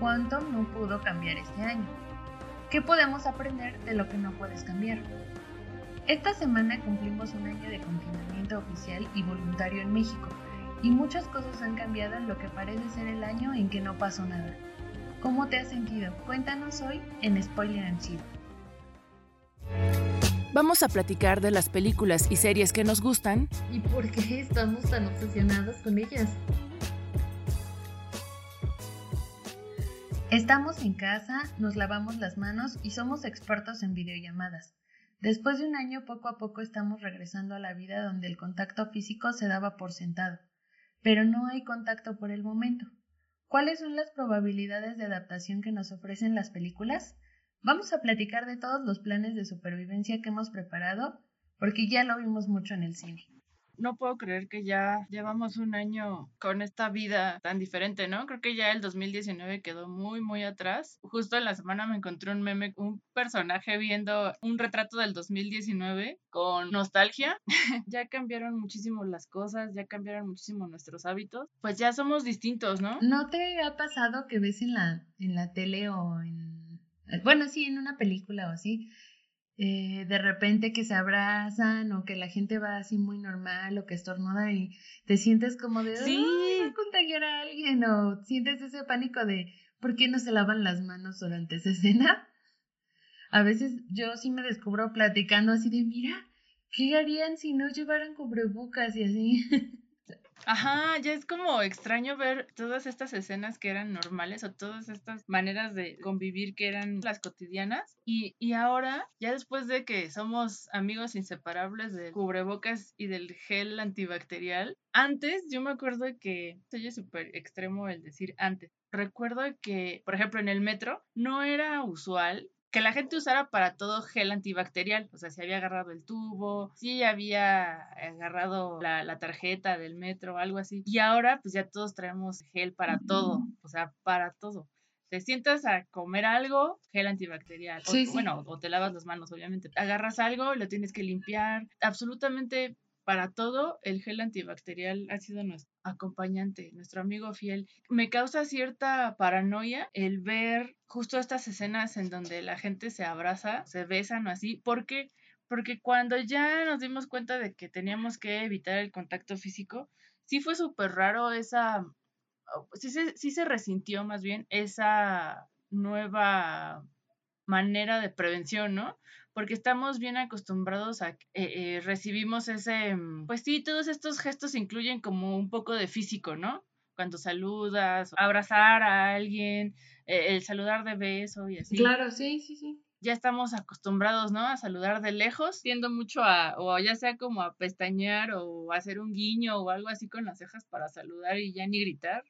Quantum no pudo cambiar este año. ¿Qué podemos aprender de lo que no puedes cambiar? Esta semana cumplimos un año de confinamiento oficial y voluntario en México, y muchas cosas han cambiado en lo que parece ser el año en que no pasó nada. ¿Cómo te has sentido? Cuéntanos hoy en Spoiler and Chill. Vamos a platicar de las películas y series que nos gustan y por qué estamos tan obsesionados con ellas. Estamos en casa, nos lavamos las manos y somos expertos en videollamadas. Después de un año poco a poco estamos regresando a la vida donde el contacto físico se daba por sentado, pero no hay contacto por el momento. ¿Cuáles son las probabilidades de adaptación que nos ofrecen las películas? Vamos a platicar de todos los planes de supervivencia que hemos preparado, porque ya lo vimos mucho en el cine no puedo creer que ya llevamos un año con esta vida tan diferente, ¿no? Creo que ya el 2019 quedó muy, muy atrás. Justo en la semana me encontré un meme, un personaje viendo un retrato del 2019 con nostalgia. ya cambiaron muchísimo las cosas, ya cambiaron muchísimo nuestros hábitos. Pues ya somos distintos, ¿no? ¿No te ha pasado que ves en la, en la tele o en... Bueno, sí, en una película o así, eh, de repente que se abrazan o que la gente va así muy normal o que estornuda y te sientes como de, sí. va a contagiar a alguien o sientes ese pánico de, ¿por qué no se lavan las manos durante esa escena? A veces yo sí me descubro platicando así de, mira, ¿qué harían si no llevaran cubrebocas y así? Ajá, ya es como extraño ver todas estas escenas que eran normales o todas estas maneras de convivir que eran las cotidianas. Y, y ahora, ya después de que somos amigos inseparables del cubrebocas y del gel antibacterial, antes yo me acuerdo que, soy súper extremo el decir antes, recuerdo que, por ejemplo, en el metro no era usual que la gente usara para todo gel antibacterial, o sea, si había agarrado el tubo, si había agarrado la, tarjeta del metro o algo así. Y ahora pues ya todos traemos gel para todo, o sea, para todo. Te sientas a comer algo, gel antibacterial. o, Bueno, o te lavas las manos, obviamente. Agarras algo, lo tienes que limpiar. Absolutamente para todo, el gel antibacterial ha sido nuestro acompañante, nuestro amigo fiel. Me causa cierta paranoia el ver justo estas escenas en donde la gente se abraza, se besan o así, porque porque cuando ya nos dimos cuenta de que teníamos que evitar el contacto físico, sí fue súper raro esa, sí se, sí se resintió más bien esa nueva manera de prevención, ¿no? Porque estamos bien acostumbrados a, eh, eh, recibimos ese, mm, pues sí, todos estos gestos incluyen como un poco de físico, ¿no? Cuando saludas, abrazar a alguien, eh, el saludar de beso y así. Claro, sí, sí, sí. Ya estamos acostumbrados, ¿no? A saludar de lejos, tiendo mucho a, o ya sea como a pestañear o hacer un guiño o algo así con las cejas para saludar y ya ni gritar,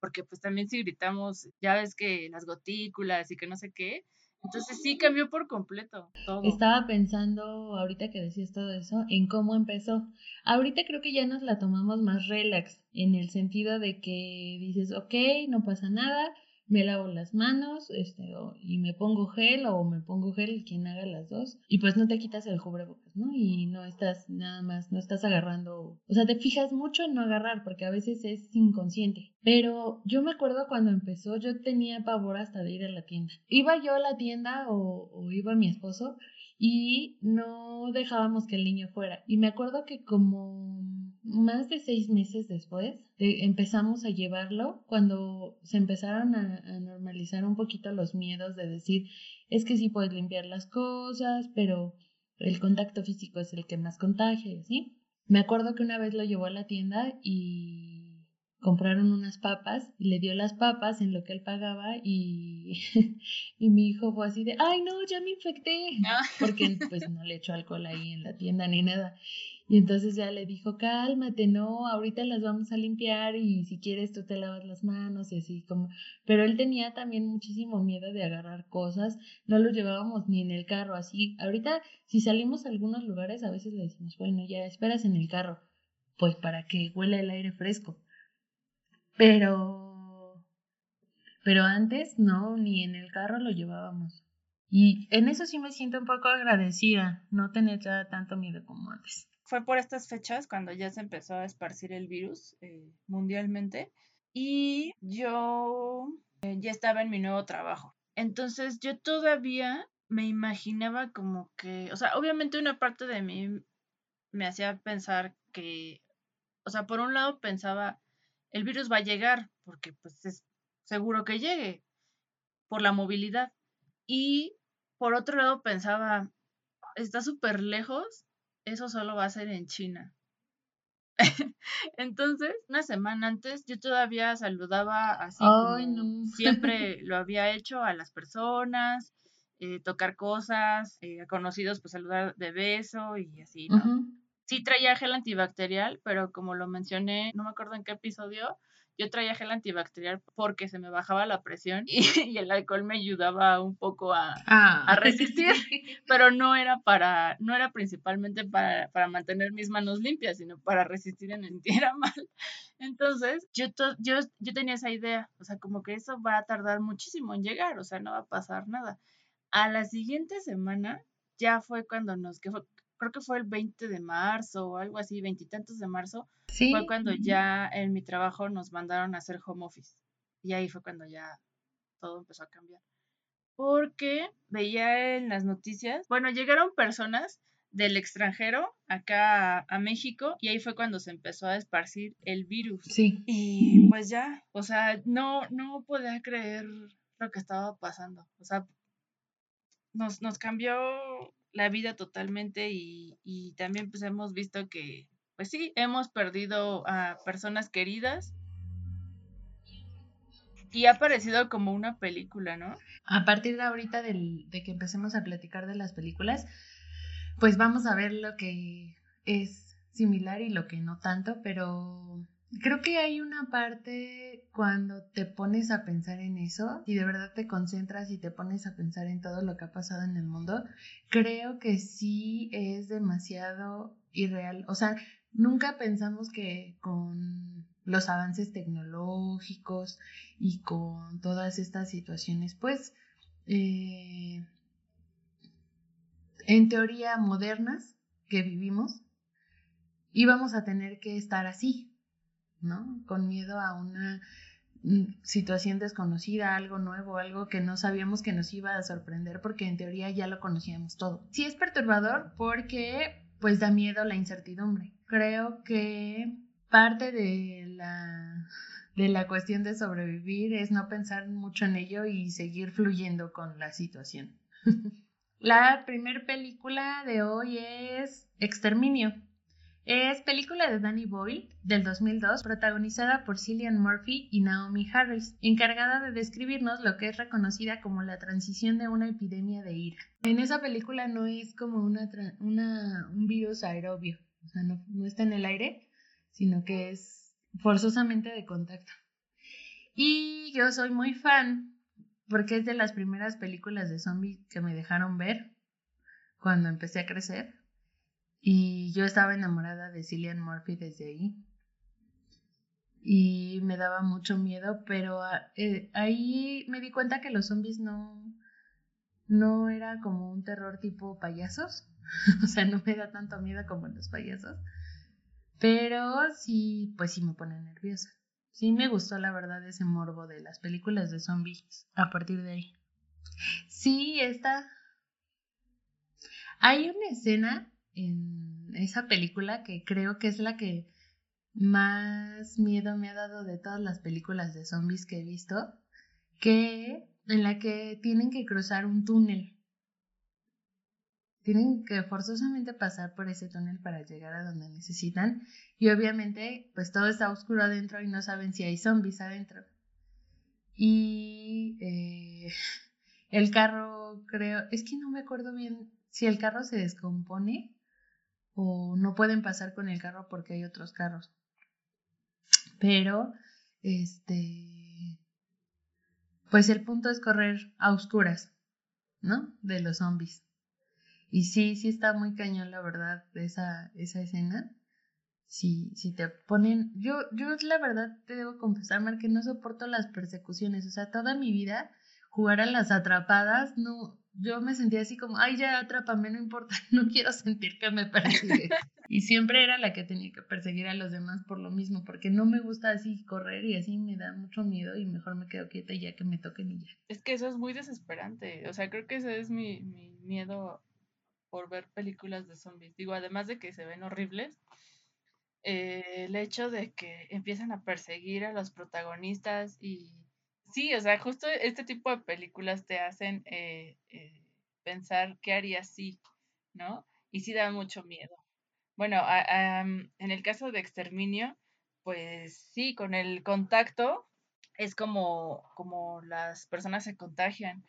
porque pues también si gritamos, ya ves que las gotículas y que no sé qué, entonces sí cambió por completo todo. Estaba pensando, ahorita que decías todo eso, en cómo empezó. Ahorita creo que ya nos la tomamos más relax, en el sentido de que dices, ok, no pasa nada, me lavo las manos este, y me pongo gel o me pongo gel, quien haga las dos, y pues no te quitas el cubrebocas, ¿no? Y no estás nada más, no estás agarrando, o sea, te fijas mucho en no agarrar porque a veces es inconsciente. Pero yo me acuerdo cuando empezó, yo tenía pavor hasta de ir a la tienda. Iba yo a la tienda o, o iba mi esposo y no dejábamos que el niño fuera. Y me acuerdo que como más de seis meses después empezamos a llevarlo cuando se empezaron a, normalizar un poquito los miedos de decir es que sí puedes limpiar las cosas, pero el contacto físico es el que más contagia, ¿sí? Me acuerdo que una vez lo llevó a la tienda y compraron unas papas y le dio las papas en lo que él pagaba y, y mi hijo fue así de, ay no, ya me infecté, ah. porque pues no le echó alcohol ahí en la tienda ni nada. Y entonces ya le dijo, cálmate, no, ahorita las vamos a limpiar y si quieres tú te lavas las manos y así como... Pero él tenía también muchísimo miedo de agarrar cosas, no lo llevábamos ni en el carro, así. Ahorita si salimos a algunos lugares a veces le decimos, bueno, ya esperas en el carro, pues para que huela el aire fresco pero, pero antes no, ni en el carro lo llevábamos. Y en eso sí me siento un poco agradecida, no tener tanto miedo como antes. Fue por estas fechas cuando ya se empezó a esparcir el virus eh, mundialmente y yo eh, ya estaba en mi nuevo trabajo. Entonces yo todavía me imaginaba como que, o sea, obviamente una parte de mí me hacía pensar que, o sea, por un lado pensaba, el virus va a llegar, porque pues es seguro que llegue, por la movilidad. Y por otro lado pensaba, está súper lejos, eso solo va a ser en China. Entonces, una semana antes, yo todavía saludaba así como siempre lo había hecho a las personas, eh, tocar cosas, eh, a conocidos, pues saludar de beso y así, ¿no? Sí traía gel antibacterial, pero como lo mencioné, no me acuerdo en qué episodio, yo traía gel antibacterial porque se me bajaba la presión y, el alcohol me ayudaba un poco a, ah. resistir, pero no era para, no era principalmente para, mantener mis manos limpias, sino para resistir en el sintiera mal. Entonces, yo, yo, yo tenía esa idea, o sea, como que eso va a tardar muchísimo en llegar, o sea, no va a pasar nada. A la siguiente semana ya fue cuando nos, que creo que fue el 20 de marzo o algo así, veintitantos de marzo, fue cuando ya en mi trabajo nos mandaron a hacer home office. Y ahí fue cuando ya todo empezó a cambiar. Porque veía en las noticias, bueno, llegaron personas del extranjero acá a, México y ahí fue cuando se empezó a esparcir el virus. Sí. Y pues ya, o sea, no, no podía creer lo que estaba pasando. O sea, nos, nos cambió la vida totalmente y, y también pues hemos visto que, pues sí, hemos perdido a personas queridas y ha parecido como una película, ¿no? A partir de ahorita del, de que empecemos a platicar de las películas, pues vamos a ver lo que es similar y lo que no tanto, pero Creo que hay una parte cuando te pones a pensar en eso y de verdad te concentras y te pones a pensar en todo lo que ha pasado en el mundo, creo que sí es demasiado irreal. O sea, nunca pensamos que con los avances tecnológicos y con todas estas situaciones, pues, eh, en teoría modernas que vivimos, íbamos a tener que estar así, ¿no? Con miedo a una mm, situación desconocida, algo nuevo, algo que no sabíamos que nos iba a sorprender porque en teoría ya lo conocíamos todo. Sí es perturbador porque pues da miedo la incertidumbre. Creo que parte de la de la cuestión de sobrevivir es no pensar mucho en ello y seguir fluyendo con la situación. la primera película de hoy es Exterminio, es película de Danny Boyle del 2002, protagonizada por Cillian Murphy y Naomi Harris, encargada de describirnos lo que es reconocida como la transición de una epidemia de ira. En esa película no es como una, un virus aerobio, o sea, no, no está en el aire, sino que es forzosamente de contacto. Y yo soy muy fan porque es de las primeras películas de zombies que me dejaron ver cuando empecé a crecer. Y yo estaba enamorada de Cillian Murphy desde ahí. Y me daba mucho miedo, pero ah, eh, ahí me di cuenta que los zombies no, no era como un terror tipo payasos. o sea, no me da tanto miedo como los payasos. Pero sí, pues sí me pone nerviosa. Sí me gustó la verdad ese morbo de las películas de zombies a partir de ahí. Sí, está. Hay una escena en esa película que creo que es la que más miedo me ha dado de todas las películas de zombies que he visto, que en la que tienen que cruzar un túnel. Tienen que forzosamente pasar por ese túnel para llegar a donde necesitan y obviamente pues todo está oscuro adentro y no saben si hay zombies adentro. Y eh, el carro creo, es que no me acuerdo bien si el carro se descompone o no pueden pasar con el carro porque hay otros carros. Pero, este, pues el punto es correr a oscuras, ¿no? De los zombies. Y sí, sí está muy cañón, la verdad, esa, esa escena. Si, si te ponen, yo, yo la verdad te debo confesar, que no soporto las persecuciones. O sea, toda mi vida jugar a las atrapadas no, yo me sentía así como, ay, ya atrápame, no importa, no quiero sentir que me persigue. y siempre era la que tenía que perseguir a los demás por lo mismo, porque no me gusta así correr y así me da mucho miedo y mejor me quedo quieta y ya que me toquen y ya. Es que eso es muy desesperante, o sea, creo que ese es mi, mi miedo por ver películas de zombies. Digo, además de que se ven horribles, eh, el hecho de que empiezan a perseguir a los protagonistas y sí, o sea, justo este tipo de películas te hacen eh, eh, pensar qué haría si, ¿no? Y sí da mucho miedo. Bueno, en el caso de exterminio, pues sí, con el contacto es como, como las personas se contagian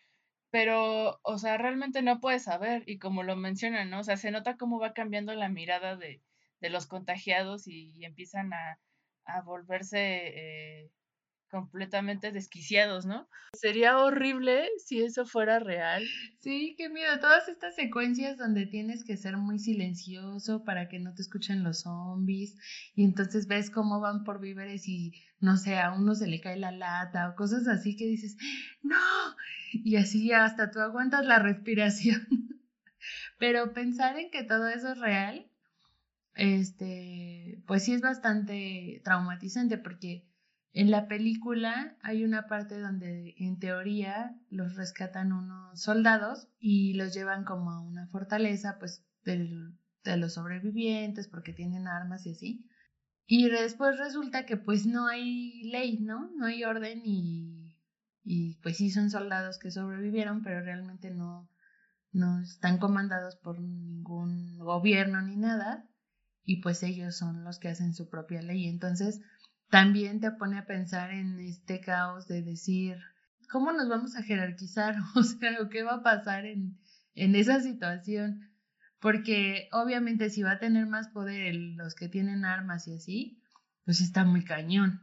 pero, o sea, realmente no puedes saber y como lo mencionan, ¿no? O sea, se nota cómo va cambiando la mirada de, de los contagiados y, empiezan a, a volverse eh, completamente desquiciados, ¿no? Sería horrible si eso fuera real. Sí, qué miedo. Todas estas secuencias donde tienes que ser muy silencioso para que no te escuchen los zombies y entonces ves cómo van por víveres y no sé, a uno se le cae la lata o cosas así que dices, no, y así hasta tú aguantas la respiración. Pero pensar en que todo eso es real, este, pues sí es bastante traumatizante porque en la película hay una parte donde en teoría los rescatan unos soldados y los llevan como a una fortaleza pues de los sobrevivientes porque tienen armas y así. Y después resulta que pues no hay ley, ¿no? No hay orden y, y pues sí son soldados que sobrevivieron, pero realmente no, no están comandados por ningún gobierno ni nada y pues ellos son los que hacen su propia ley. Entonces, también te pone a pensar en este caos de decir, ¿cómo nos vamos a jerarquizar? O sea, ¿qué va a pasar en, en esa situación? Porque obviamente si va a tener más poder los que tienen armas y así, pues está muy cañón.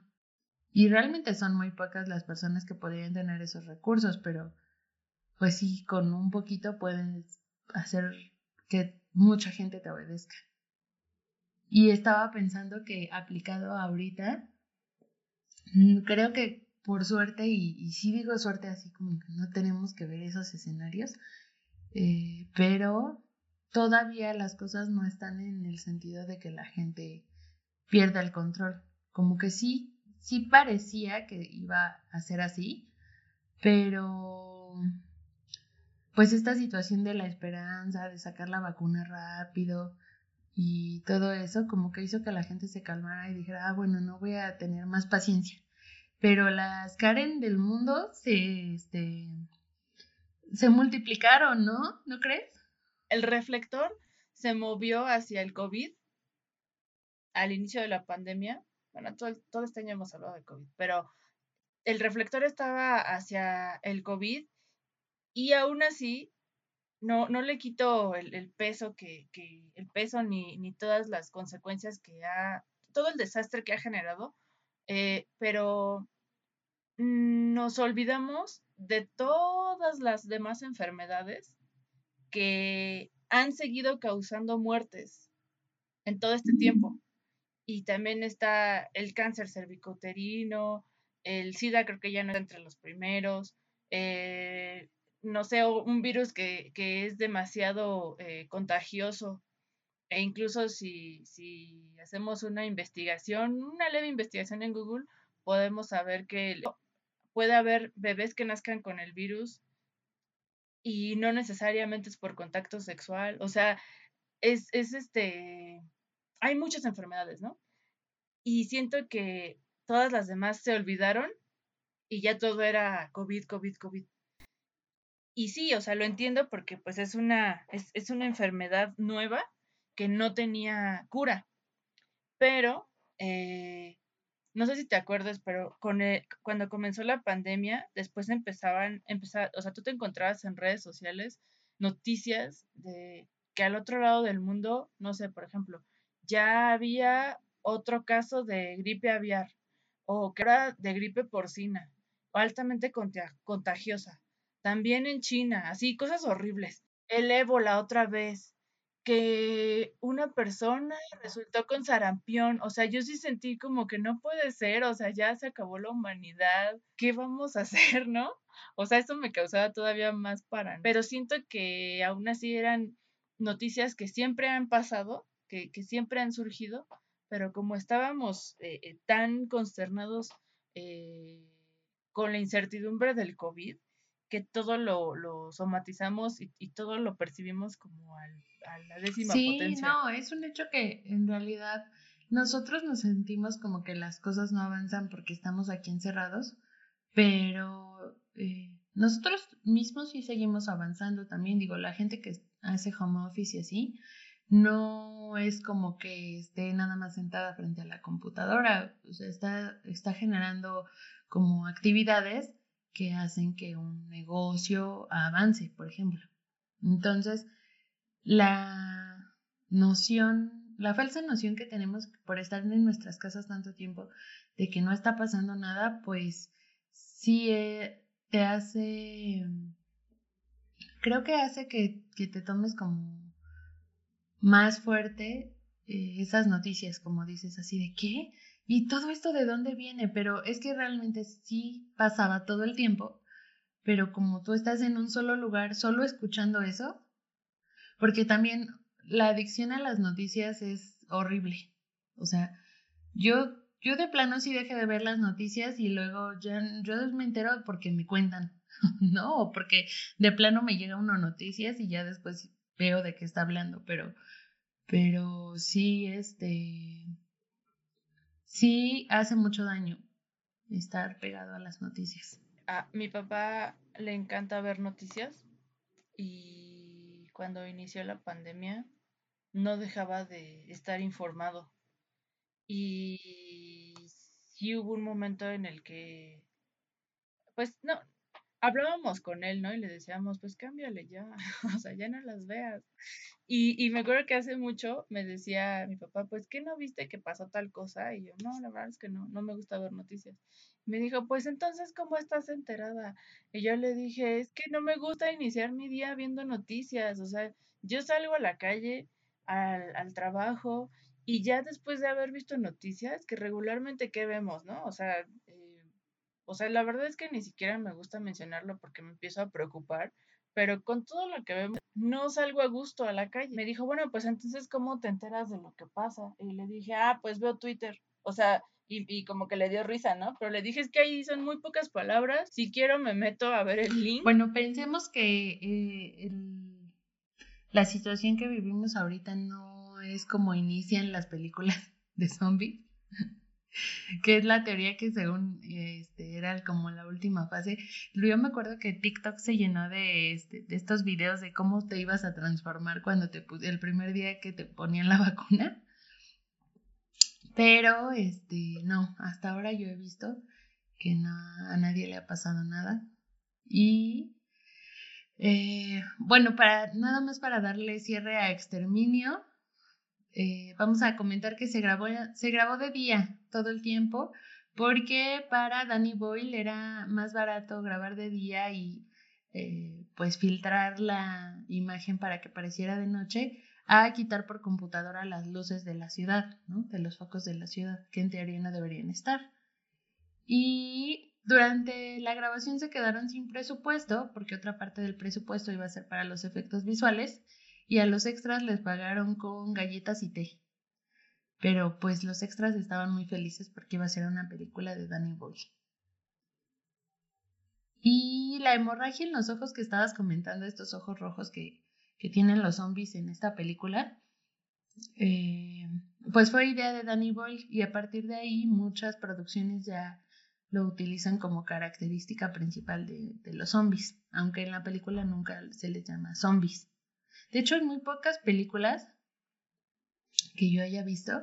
Y realmente son muy pocas las personas que podrían tener esos recursos, pero pues sí, con un poquito puedes hacer que mucha gente te obedezca. Y estaba pensando que aplicado ahorita, creo que por suerte, y, sí digo suerte así como que no tenemos que ver esos escenarios, eh, pero todavía las cosas no están en el sentido de que la gente pierda el control. Como que sí, sí parecía que iba a ser así, pero pues esta situación de la esperanza, de sacar la vacuna rápido, y todo eso como que hizo que la gente se calmara y dijera, ah, bueno, no voy a tener más paciencia. Pero las Karen del mundo se, este, se multiplicaron, ¿no? ¿No crees? El reflector se movió hacia el COVID al inicio de la pandemia. Bueno, todo, todo este año hemos hablado de COVID, pero el reflector estaba hacia el COVID y aún así no, no le quito el, peso que, el peso ni, ni, todas las consecuencias que ha, todo el desastre que ha generado, eh, pero nos olvidamos de todas las demás enfermedades que han seguido causando muertes en todo este tiempo. Y también está el cáncer cervicoterino, el SIDA creo que ya no está entre los primeros, eh, no sé, un virus que, es demasiado eh, contagioso. E incluso si, si hacemos una investigación, una leve investigación en Google, podemos saber que puede haber bebés que nazcan con el virus y no necesariamente es por contacto sexual. O sea, es, es este, hay muchas enfermedades, ¿no? Y siento que todas las demás se olvidaron y ya todo era COVID, COVID, COVID. Y sí, o sea, lo entiendo porque pues es una, es, una enfermedad nueva que no tenía cura. Pero, eh, no sé si te acuerdas, pero con cuando comenzó la pandemia, después empezaban, empezar, o sea, tú te encontrabas en redes sociales noticias de que al otro lado del mundo, no sé, por ejemplo, ya había otro caso de gripe aviar o que era de gripe porcina altamente contagiosa. También en China, así, cosas horribles. El ébola otra vez, que una persona resultó con sarampión. O sea, yo sí sentí como que no puede ser, o sea, ya se acabó la humanidad, ¿qué vamos a hacer, no? O sea, esto me causaba todavía más para. Pero siento que aún así eran noticias que siempre han pasado, que, que siempre han surgido, pero como estábamos eh, eh, tan consternados eh, con la incertidumbre del COVID, que todo lo, somatizamos y, todo lo percibimos como al, a la décima sí, no, es un hecho que en realidad nosotros nos sentimos como que las cosas no avanzan porque estamos aquí encerrados, pero eh, nosotros mismos sí seguimos avanzando también. Digo, la gente que hace home office y así, no es como que esté nada más sentada frente a la computadora, o sea, está, está generando como actividades que hacen que un negocio avance, por ejemplo. Entonces, la noción, la falsa noción que tenemos por estar en nuestras casas tanto tiempo de que no está pasando nada, pues sí eh, te hace, creo que hace que, te tomes como más fuerte eh, esas noticias, como dices así de qué, ¿Y todo esto de dónde viene? Pero es que realmente sí pasaba todo el tiempo, pero como tú estás en un solo lugar, solo escuchando eso, porque también la adicción a las noticias es horrible. O sea, yo, yo de plano sí dejé de ver las noticias y luego ya, yo me entero porque me cuentan, ¿no? O porque de plano me llega una noticias y ya después veo de qué está hablando, pero, pero sí, este sí hace mucho daño estar pegado a las noticias. A mi papá le encanta ver noticias y cuando inició la pandemia no dejaba de estar informado. Y sí hubo un momento en el que, pues no, hablábamos con él, ¿no? Y le decíamos, pues cámbiale ya, o sea, ya no las veas. Y, y me acuerdo que hace mucho me decía mi papá, pues, ¿qué no viste que pasó tal cosa? Y yo, no, la verdad es que no, no me gusta ver noticias. Me dijo, pues entonces, ¿cómo estás enterada? Y yo le dije, es que no me gusta iniciar mi día viendo noticias, o sea, yo salgo a la calle, al, al trabajo, y ya después de haber visto noticias, que regularmente, ¿qué vemos, no? O sea, o sea, la verdad es que ni siquiera me gusta mencionarlo porque me empiezo a preocupar, pero con todo lo que vemos, no salgo a gusto a la calle. Me dijo, bueno, pues entonces, ¿cómo te enteras de lo que pasa? Y le dije, ah, pues veo Twitter. O sea, y, como que le dio risa, ¿no? Pero le dije, es que ahí son muy pocas palabras. Si quiero, me meto a ver el link. Bueno, pensemos que eh, la situación que vivimos ahorita no es como inician las películas de zombies que es la teoría que según este, era como la última fase. Yo me acuerdo que TikTok se llenó de, este, de estos videos de cómo te ibas a transformar cuando te el primer día que te ponían la vacuna. Pero, este, no, hasta ahora yo he visto que no, a nadie le ha pasado nada. Y, eh, bueno, para, nada más para darle cierre a Exterminio, eh, vamos a comentar que se grabó, se grabó de día todo el tiempo porque para Danny Boyle era más barato grabar de día y eh, pues filtrar la imagen para que pareciera de noche a quitar por computadora las luces de la ciudad, de los focos de la ciudad, que en teoría no deberían estar. Y durante la grabación se quedaron sin presupuesto, porque otra parte del presupuesto iba a ser para los efectos visuales, y a los extras les pagaron con galletas y té. Pero pues los extras estaban muy felices porque iba a ser una película de Danny Boyle. Y la hemorragia en los ojos que estabas comentando, estos ojos rojos que, que tienen los zombies en esta película, eh, pues fue idea de Danny Boyle y a partir de ahí muchas producciones ya lo utilizan como característica principal de, de los zombies, aunque en la película nunca se les llama zombies. De hecho, hay muy pocas películas que yo haya visto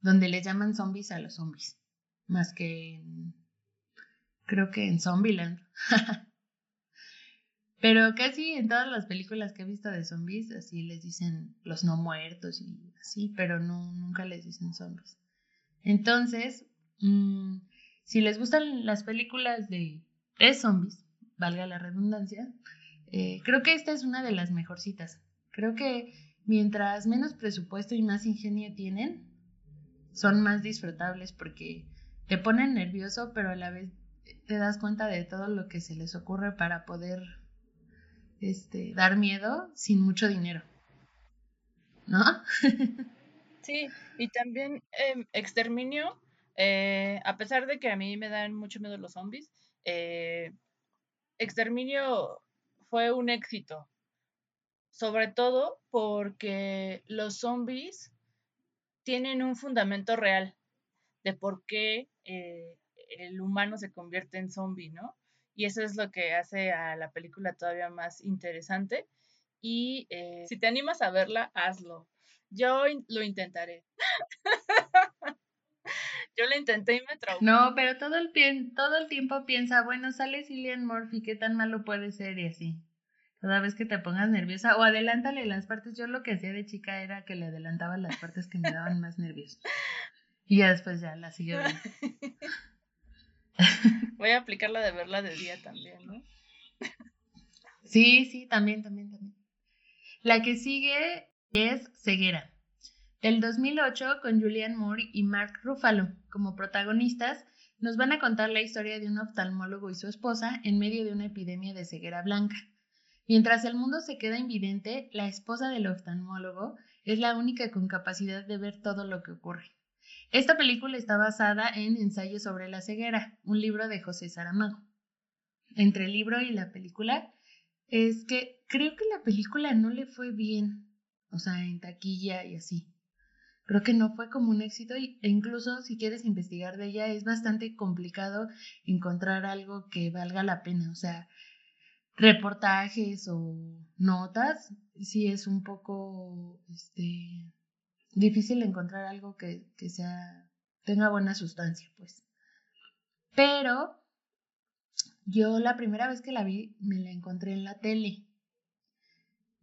donde le llaman zombies a los zombies, más que creo que en Zombieland. Pero casi en todas las películas que he visto de zombies, así les dicen los no muertos y así, pero no, nunca les dicen zombies. Entonces, mm, si les gustan las películas de, de zombies, valga la redundancia, eh, creo que esta es una de las mejorcitas. Creo que mientras menos presupuesto y más ingenio tienen, son más disfrutables porque te ponen nervioso, pero a la vez te das cuenta de todo lo que se les ocurre para poder este, dar miedo sin mucho dinero. ¿No? sí, y también em, Exterminio, eh, a pesar de que a mí me dan mucho miedo los zombies, eh, Exterminio fue un éxito, sobre todo porque los zombies tienen un fundamento real de por qué eh, el humano se convierte en zombie, ¿no? Y eso es lo que hace a la película todavía más interesante. Y eh, si te animas a verla, hazlo. Yo lo intentaré. Yo lo intenté y me traumé. No, pero todo el, todo el tiempo piensa, bueno, sale Cillian Murphy, ¿qué tan malo puede ser? Y así. Toda vez que te pongas nerviosa, o adelántale las partes. Yo lo que hacía de chica era que le adelantaba las partes que me daban más nervios. Y ya después ya la siguió. Voy a aplicar la de verla de día también, ¿no? Sí, sí, también, también, también. La que sigue es Ceguera, del 2008 con Julian Moore y Mark Ruffalo como protagonistas. Nos van a contar la historia de un oftalmólogo y su esposa en medio de una epidemia de ceguera blanca. Mientras el mundo se queda invidente, la esposa del oftalmólogo es la única con capacidad de ver todo lo que ocurre. Esta película está basada en Ensayo sobre la ceguera, un libro de José Saramago. Entre el libro y la película es que creo que la película no le fue bien, o sea, en taquilla y así. Creo que no fue como un éxito e incluso si quieres investigar de ella es bastante complicado encontrar algo que valga la pena, o sea, reportajes o notas, sí es un poco, este, difícil encontrar algo que, sea, tenga buena sustancia, pues. Pero yo la primera vez que la vi me la encontré en la tele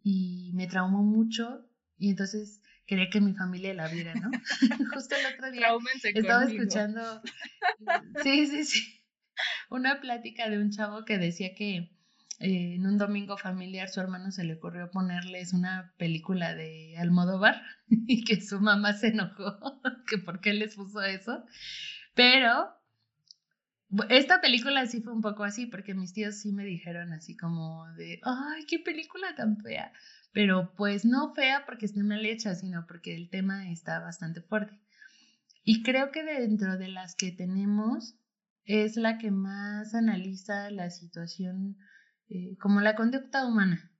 y me traumó mucho y entonces quería que mi familia la viera, ¿no? Justo el otro día estaba escuchando, sí, sí, sí, una plática de un chavo que decía que eh, en un domingo familiar su hermano se le ocurrió ponerles una película de Almodóvar y que su mamá se enojó que por qué les puso eso. Pero esta película sí fue un poco así porque mis tíos sí me dijeron así como de, ay, qué película tan fea. Pero pues no fea porque esté mal hecha, sino porque el tema está bastante fuerte. Y creo que dentro de las que tenemos es la que más analiza la situación eh, como la conducta humana.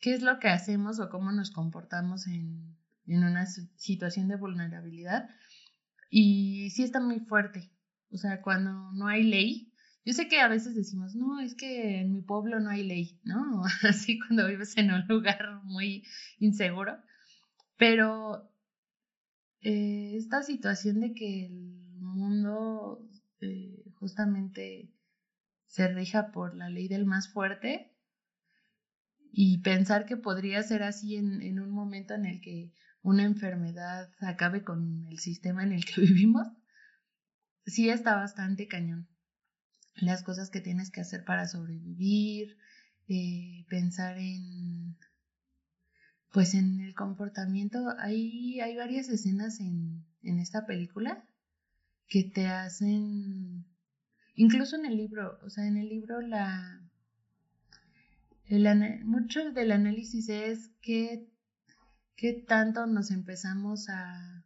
¿Qué es lo que hacemos o cómo nos comportamos en, en una situación de vulnerabilidad? Y sí está muy fuerte. O sea, cuando no hay ley, yo sé que a veces decimos, no, es que en mi pueblo no hay ley, ¿no? Así cuando vives en un lugar muy inseguro. Pero eh, esta situación de que el mundo eh, justamente se rija por la ley del más fuerte y pensar que podría ser así en, un momento en el que una enfermedad acabe con el sistema en el que vivimos, sí está bastante cañón. Las cosas que tienes que hacer para sobrevivir, eh, pensar en, pues en el comportamiento. Hay, hay varias escenas en, en esta película que te hacen Incluso en el libro, o sea, en el libro la... El, mucho del análisis es que, qué tanto nos empezamos a...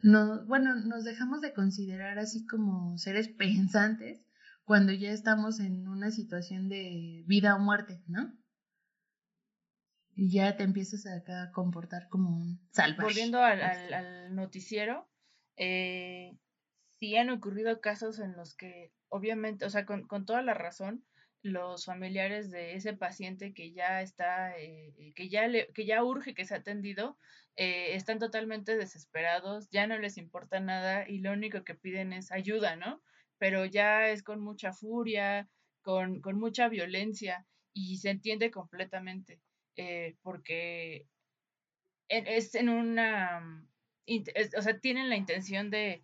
No, bueno, nos dejamos de considerar así como seres pensantes cuando ya estamos en una situación de vida o muerte, ¿no? Y ya te empiezas a, comportar como un salvaje. Volviendo al, al noticiero, eh, sí han ocurrido casos en los que, obviamente, o sea, con, toda la razón, los familiares de ese paciente que ya está, eh, que, ya le, que ya urge que sea atendido, eh, están totalmente desesperados, ya no les importa nada y lo único que piden es ayuda, ¿no? Pero ya es con mucha furia, con, con mucha violencia y se entiende completamente, eh, porque es en una o sea, tienen la intención de,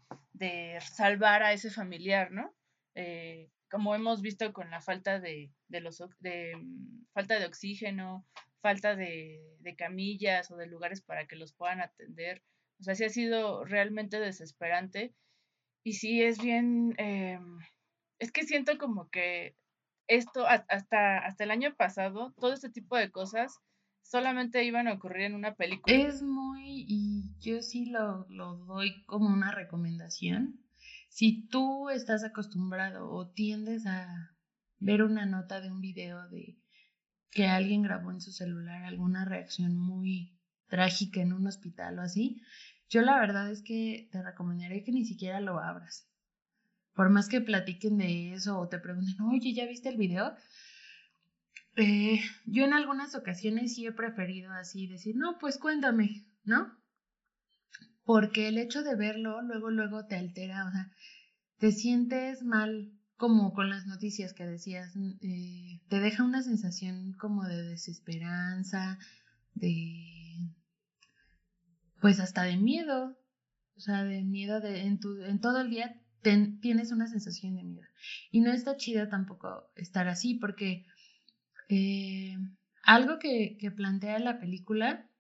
salvar a ese familiar, ¿no? Eh, como hemos visto con la falta de, de mm, falta de oxígeno, falta de, de camillas o de lugares para que los puedan atender. O sea, sí ha sido realmente desesperante. Y sí es bien, eh, es que siento como que esto hasta, hasta el año pasado, todo este tipo de cosas solamente iban a ocurrir en una película. Es muy, y yo sí lo, lo doy como una recomendación. Si tú estás acostumbrado o tiendes a ver una nota de un video de que alguien grabó en su celular alguna reacción muy trágica en un hospital o así, yo la verdad es que te recomendaría que ni siquiera lo abras. Por más que platiquen de eso o te pregunten, oye, ¿ya viste el video? Eh, yo en algunas ocasiones sí he preferido así decir, no, pues cuéntame, ¿no? Porque el hecho de verlo luego, luego te altera, o sea, te sientes mal como con las noticias que decías, eh, te deja una sensación como de desesperanza, de, pues hasta de miedo, o sea, de miedo de, en, tu, en todo el día tienes una sensación de miedo. Y no está chido tampoco estar así, porque eh, algo que, que plantea la película,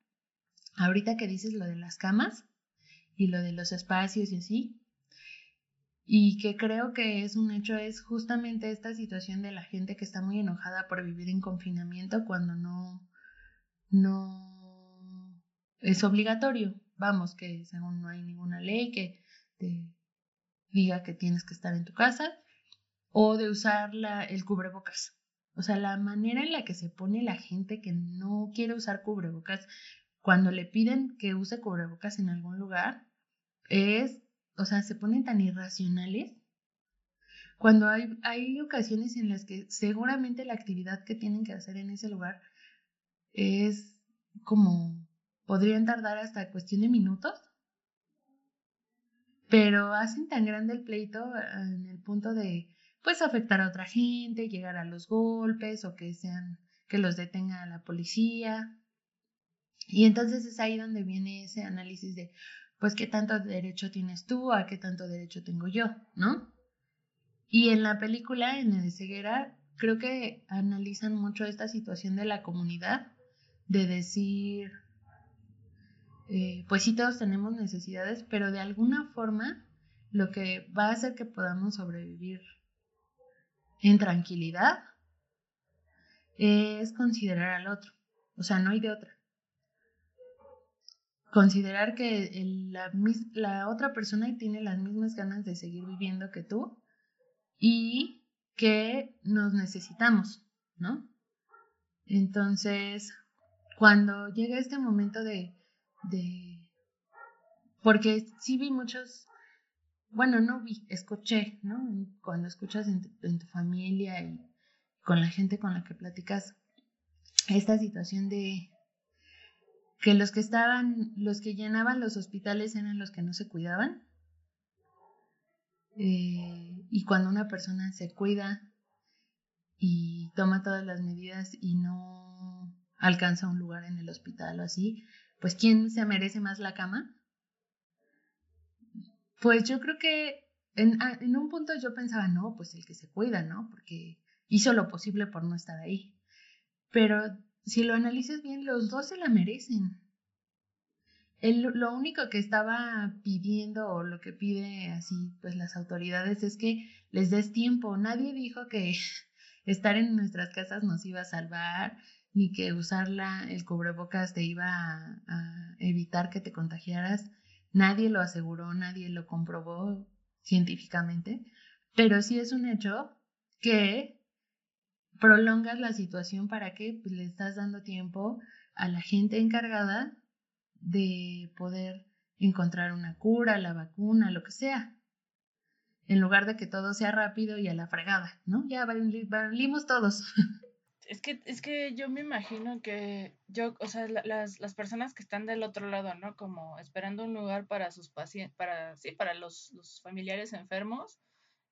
ahorita que dices lo de las camas y lo de los espacios y así, y que creo que es un hecho, es justamente esta situación de la gente que está muy enojada por vivir en confinamiento cuando no, no es obligatorio. Vamos, que según no hay ninguna ley que te diga que tienes que estar en tu casa o de usar la, el cubrebocas. O sea, la manera en la que se pone la gente que no quiere usar cubrebocas cuando le piden que use cubrebocas en algún lugar es, o sea, se ponen tan irracionales. Cuando hay, hay ocasiones en las que seguramente la actividad que tienen que hacer en ese lugar es como, podrían tardar hasta cuestión de minutos, pero hacen tan grande el pleito en el punto de pues afectar a otra gente, llegar a los golpes o que sean que los detenga la policía. Y entonces es ahí donde viene ese análisis de pues qué tanto derecho tienes tú, a qué tanto derecho tengo yo, ¿no? Y en la película, en el de ceguera, creo que analizan mucho esta situación de la comunidad, de decir, eh, pues sí todos tenemos necesidades, pero de alguna forma lo que va a hacer que podamos sobrevivir en tranquilidad es considerar al otro. O sea, no hay de otra. Considerar que la, la otra persona tiene las mismas ganas de seguir viviendo que tú y que nos necesitamos, ¿no? Entonces, cuando llega este momento de, de porque sí vi muchos bueno, no vi, escuché, ¿no? Cuando escuchas en tu, familia y con la gente con la que platicas esta situación de que los que estaban, los que llenaban los hospitales eran los que no se cuidaban. Eh, y cuando una persona se cuida y toma todas las medidas y no alcanza un lugar en el hospital o así, pues ¿quién se merece más la cama? Pues yo creo que ah, en, un punto yo pensaba, no, pues el que se cuida, ¿no? Porque hizo lo posible por no estar ahí. Pero si lo analizas bien, los dos se la merecen. lo único que estaba pidiendo o lo que pide así, pues las autoridades es que les des tiempo. Nadie dijo que estar en nuestras casas nos iba a salvar, ni que usar el cubrebocas te iba a evitar que te contagiaras. Nadie lo aseguró, nadie lo comprobó científicamente, pero sí es un hecho que prolongas la situación para que pues, le estás dando tiempo a la gente encargada de poder encontrar una cura, la vacuna, lo que sea, en lugar de que todo sea rápido y a la fregada, ¿no? Ya valimos todos. Es que, es que yo me imagino que yo, o sea, las, las personas que están del otro lado, ¿no? Como esperando un lugar para sus pacientes, para, sí, para los, los familiares enfermos,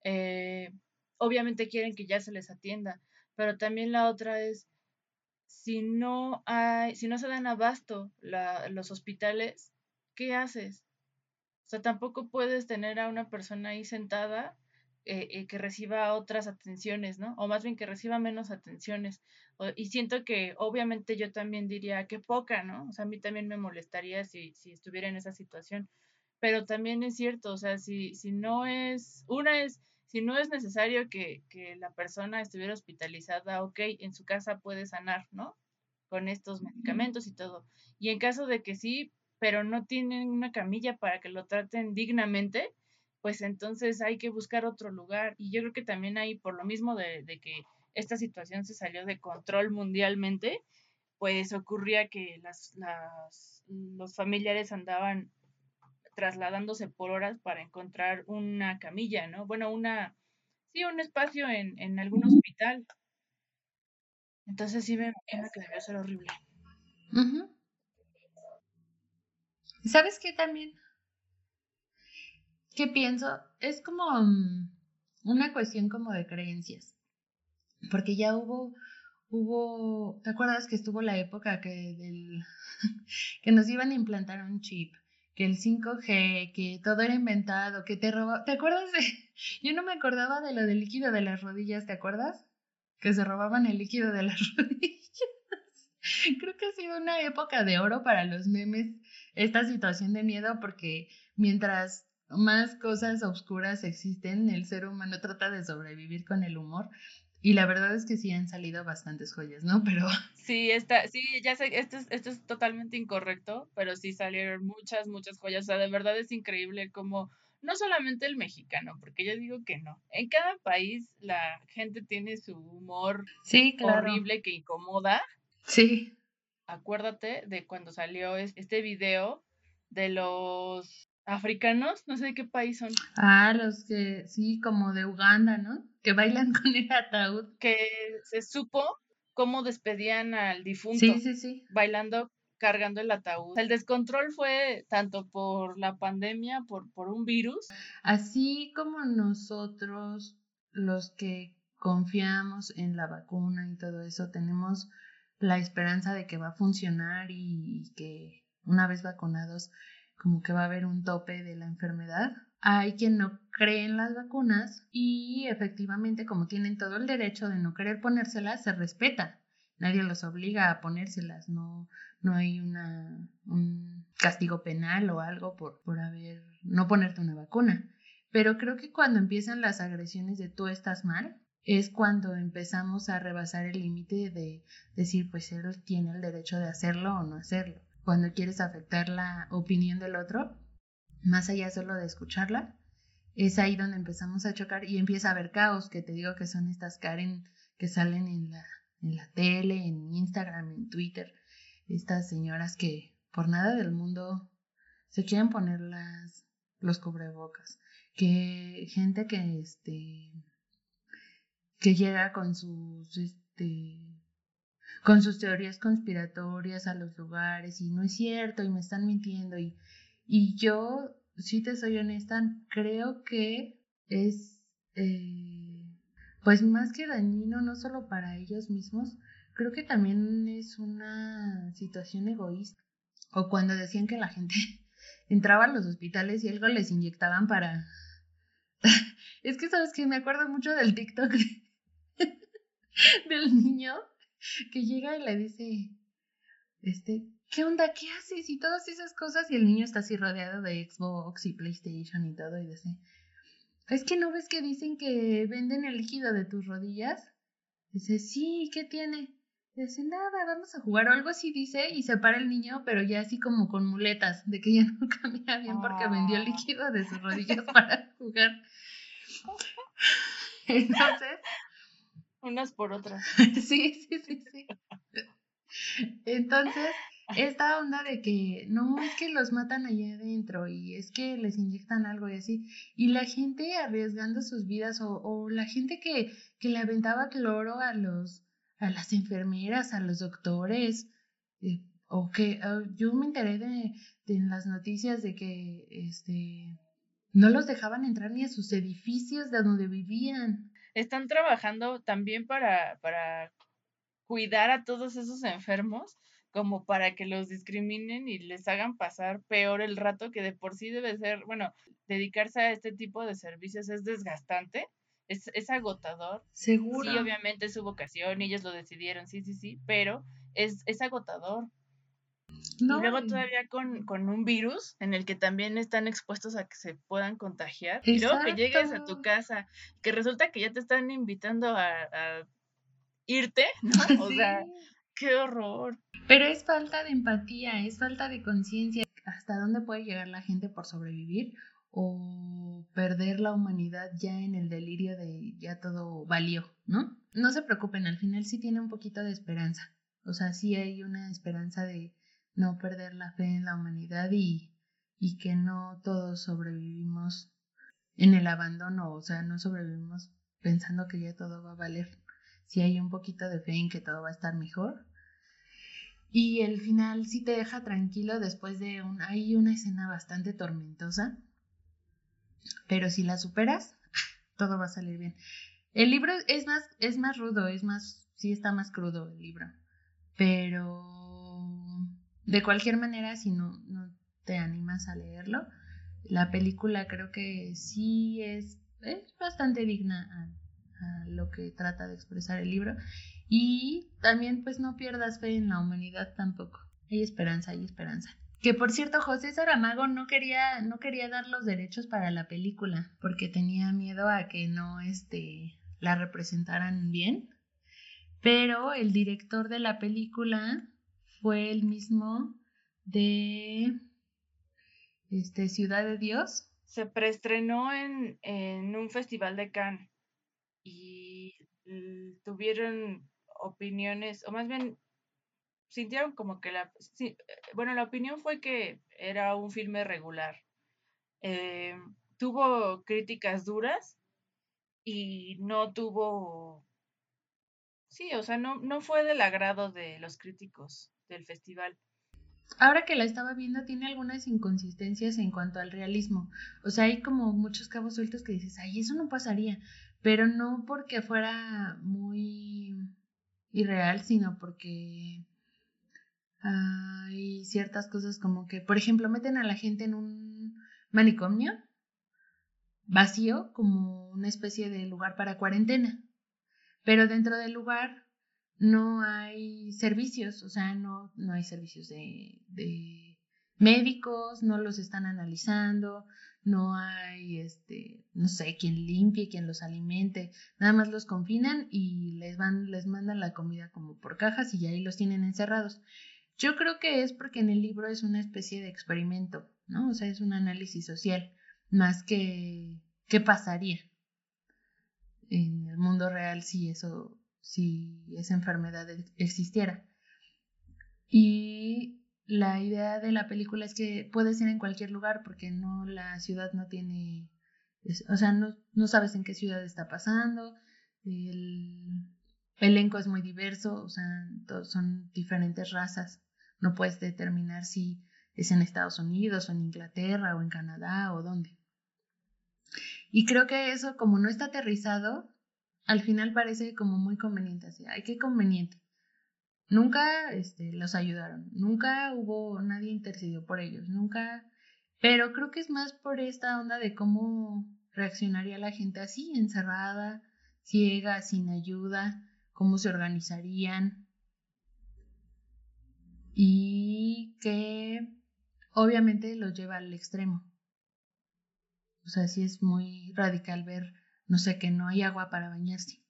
eh, obviamente quieren que ya se les atienda, pero también la otra es, si no hay, si no se dan abasto la, los hospitales, ¿qué haces? O sea, tampoco puedes tener a una persona ahí sentada eh, eh, que reciba otras atenciones, ¿no? O más bien que reciba menos atenciones. y siento que obviamente yo también diría que poca, ¿no? O sea, a mí también me molestaría si, si estuviera en esa situación. Pero también es cierto, o sea, si, si no es, una es, si no es necesario que, que la persona estuviera hospitalizada, ok, en su casa puede sanar, ¿no? Con estos medicamentos y todo. Y en caso de que sí, pero no tienen una camilla para que lo traten dignamente, pues entonces hay que buscar otro lugar. Y yo creo que también hay, por lo mismo de, que esta situación se salió de control mundialmente, pues ocurría que las, las, los familiares andaban trasladándose por horas para encontrar una camilla, ¿no? Bueno, una, sí, un espacio en, en algún hospital. Entonces sí me imagino que debió ser horrible. ¿Sabes qué también? ¿Qué pienso? Es como mm, una cuestión como de creencias. Porque ya hubo, hubo, ¿te acuerdas que estuvo la época que del, que nos iban a implantar un chip? Que el 5G, que todo era inventado, que te robaba, ¿te acuerdas de? Yo no me acordaba de lo del líquido de las rodillas, ¿te acuerdas? Que se robaban el líquido de las rodillas. Creo que ha sido una época de oro para los memes, esta situación de miedo, porque mientras más cosas oscuras existen, el ser humano trata de sobrevivir con el humor. Y la verdad es que sí han salido bastantes joyas, ¿no? Pero. Sí, está, sí, ya sé, esto es, esto es totalmente incorrecto, pero sí salieron muchas, muchas joyas. O sea, de verdad es increíble como, no solamente el mexicano, porque yo digo que no. En cada país la gente tiene su humor sí, horrible que incomoda. Sí. Acuérdate de cuando salió este video de los africanos, no sé de qué país son. Ah, los que, sí, como de Uganda, ¿no? Que bailan con el ataúd. Que se supo cómo despedían al difunto. Sí, sí, sí. Bailando, cargando el ataúd. El descontrol fue tanto por la pandemia, por, por un virus. Así como nosotros, los que confiamos en la vacuna y todo eso, tenemos la esperanza de que va a funcionar y que una vez vacunados como que va a haber un tope de la enfermedad. Hay quien no cree en las vacunas y efectivamente como tienen todo el derecho de no querer ponérselas, se respeta. Nadie los obliga a ponérselas, no, no hay una, un castigo penal o algo por, por haber, no ponerte una vacuna. Pero creo que cuando empiezan las agresiones de tú estás mal, es cuando empezamos a rebasar el límite de decir, pues él tiene el derecho de hacerlo o no hacerlo cuando quieres afectar la opinión del otro, más allá solo de escucharla, es ahí donde empezamos a chocar y empieza a haber caos, que te digo que son estas Karen que salen en la, en la tele, en Instagram, en Twitter, estas señoras que por nada del mundo se quieren poner las, los cubrebocas, que gente que este que llega con sus este con sus teorías conspiratorias a los lugares y no es cierto y me están mintiendo y, y yo, si te soy honesta, creo que es eh, pues más que dañino no solo para ellos mismos, creo que también es una situación egoísta. O cuando decían que la gente entraba a los hospitales y algo les inyectaban para... es que sabes que me acuerdo mucho del TikTok del niño que llega y le dice, este, ¿qué onda? ¿Qué haces? Y todas esas cosas. Y el niño está así rodeado de Xbox y PlayStation y todo. Y dice, ¿es que no ves que dicen que venden el líquido de tus rodillas? Dice, sí, ¿qué tiene? Dice, nada, vamos a jugar o algo así dice y se para el niño, pero ya así como con muletas, de que ya no camina bien porque vendió el ah. líquido de sus rodillas para jugar. Entonces, unas por otras. sí, sí, sí, sí. Entonces, esta onda de que no es que los matan allá adentro y es que les inyectan algo y así, y la gente arriesgando sus vidas o, o la gente que, que le aventaba cloro a los a las enfermeras, a los doctores, eh, o que ah, yo me enteré de, de las noticias de que este no los dejaban entrar ni a sus edificios de donde vivían están trabajando también para, para cuidar a todos esos enfermos como para que los discriminen y les hagan pasar peor el rato que de por sí debe ser, bueno, dedicarse a este tipo de servicios es desgastante, es, es agotador. Seguro. Sí, obviamente es su vocación ellos lo decidieron, sí, sí, sí, pero es, es agotador. Y luego todavía con, con, un virus en el que también están expuestos a que se puedan contagiar. Y luego que llegues a tu casa, que resulta que ya te están invitando a, a irte, ¿no? O sea, qué horror. Pero es falta de empatía, es falta de conciencia. ¿Hasta dónde puede llegar la gente por sobrevivir? O perder la humanidad ya en el delirio de ya todo valió, ¿no? No se preocupen, al final sí tiene un poquito de esperanza. O sea, sí hay una esperanza de no perder la fe en la humanidad y, y que no todos sobrevivimos en el abandono, o sea, no sobrevivimos pensando que ya todo va a valer. Si hay un poquito de fe en que todo va a estar mejor, y el final sí te deja tranquilo después de un... Hay una escena bastante tormentosa, pero si la superas, todo va a salir bien. El libro es más, es más rudo, es más, sí está más crudo el libro, pero de cualquier manera, si no, no te animas a leerlo, la película creo que sí es, es bastante digna a, lo que trata de expresar el libro y también pues no pierdas fe en la humanidad tampoco. Hay esperanza, hay esperanza. Que por cierto, José Saramago no quería, no quería dar los derechos para la película, porque tenía miedo a que no este, la representaran bien. Pero el director de la película fue el mismo de este, Ciudad de Dios. Se preestrenó en, en un festival de Cannes y tuvieron opiniones, o más bien sintieron como que la, bueno, la opinión fue que era un filme regular. Eh, tuvo críticas duras y no tuvo, sí, o sea, no, no fue del agrado de los críticos del festival. Ahora que la estaba viendo, tiene algunas inconsistencias en cuanto al realismo. O sea, hay como muchos cabos sueltos que dices, ay, eso no pasaría. Pero no porque fuera muy irreal, sino porque hay ciertas cosas como que, por ejemplo, meten a la gente en un manicomio vacío, como una especie de lugar para cuarentena, pero dentro del lugar no hay servicios, o sea, no, no hay servicios de, de médicos, no los están analizando, no hay, este, no sé, quien limpie, quien los alimente, nada más los confinan y les van, les mandan la comida como por cajas y ahí los tienen encerrados. Yo creo que es porque en el libro es una especie de experimento, ¿no? O sea, es un análisis social, más que qué pasaría en el mundo real si eso, si esa enfermedad existiera. Y la idea de la película es que puede ser en cualquier lugar porque no la ciudad no tiene o sea no, no sabes en qué ciudad está pasando el elenco es muy diverso o sea son diferentes razas no puedes determinar si es en Estados Unidos o en Inglaterra o en Canadá o dónde y creo que eso como no está aterrizado al final parece como muy conveniente así ay qué conveniente Nunca este, los ayudaron, nunca hubo, nadie intercedió por ellos, nunca, pero creo que es más por esta onda de cómo reaccionaría la gente así, encerrada, ciega, sin ayuda, cómo se organizarían y que obviamente los lleva al extremo. O sea, sí es muy radical ver, no sé, que no hay agua para bañarse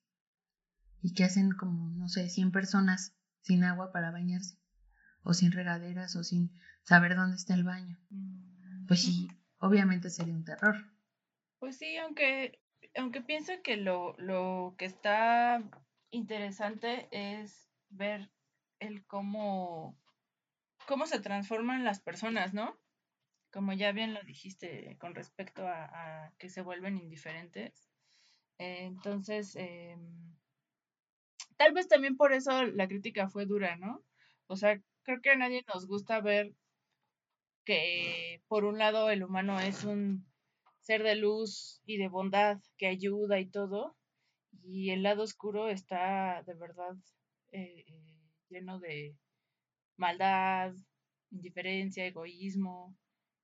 y que hacen como, no sé, 100 personas sin agua para bañarse, o sin regaderas, o sin saber dónde está el baño. Mm, pues sí, obviamente sería un terror. Pues sí, aunque, aunque pienso que lo, lo que está interesante es ver el cómo, cómo se transforman las personas, ¿no? Como ya bien lo dijiste con respecto a, que se vuelven indiferentes. Entonces, eh, Tal vez también por eso la crítica fue dura, ¿no? O sea, creo que a nadie nos gusta ver que por un lado el humano es un ser de luz y de bondad que ayuda y todo, y el lado oscuro está de verdad eh, eh, lleno de, maldad, indiferencia, egoísmo,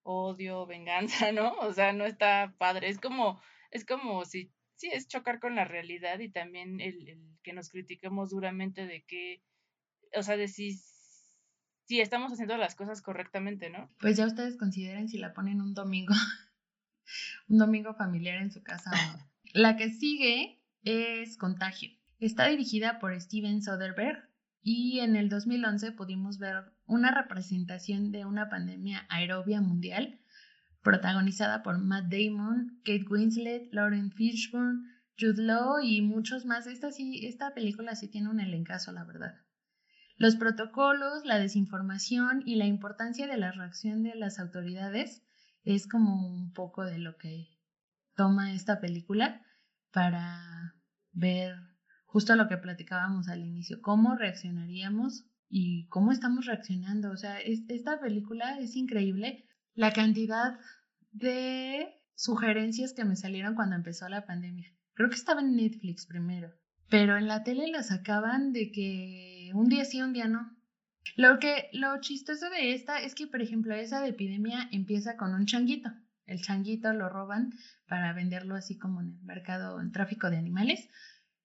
odio, venganza, ¿no? O sea, no está padre. Es como, es como si, sí, es chocar con la realidad y también el, el que nos critiquemos duramente de que, o sea, de si, si estamos haciendo las cosas correctamente, ¿no? Pues ya ustedes consideren si la ponen un domingo, un domingo familiar en su casa o no. La que sigue es Contagio. Está dirigida por Steven Soderbergh y en el 2011 pudimos ver una representación de una pandemia aerobia mundial protagonizada por Matt Damon, Kate Winslet, Lauren Fishburne, Jude Law y muchos más. Esta, sí, esta película sí tiene un elencazo, la verdad. Los protocolos, la desinformación y la importancia de la reacción de las autoridades es como un poco de lo que toma esta película para ver justo lo que platicábamos al inicio, cómo reaccionaríamos y cómo estamos reaccionando. O sea, esta película es increíble. La cantidad de sugerencias que me salieron cuando empezó la pandemia. Creo que estaba en Netflix primero, pero en la tele la sacaban de que un día sí, un día no. Lo que lo chistoso de esta es que, por ejemplo, esa de epidemia empieza con un changuito. El changuito lo roban para venderlo así como en el mercado, en tráfico de animales.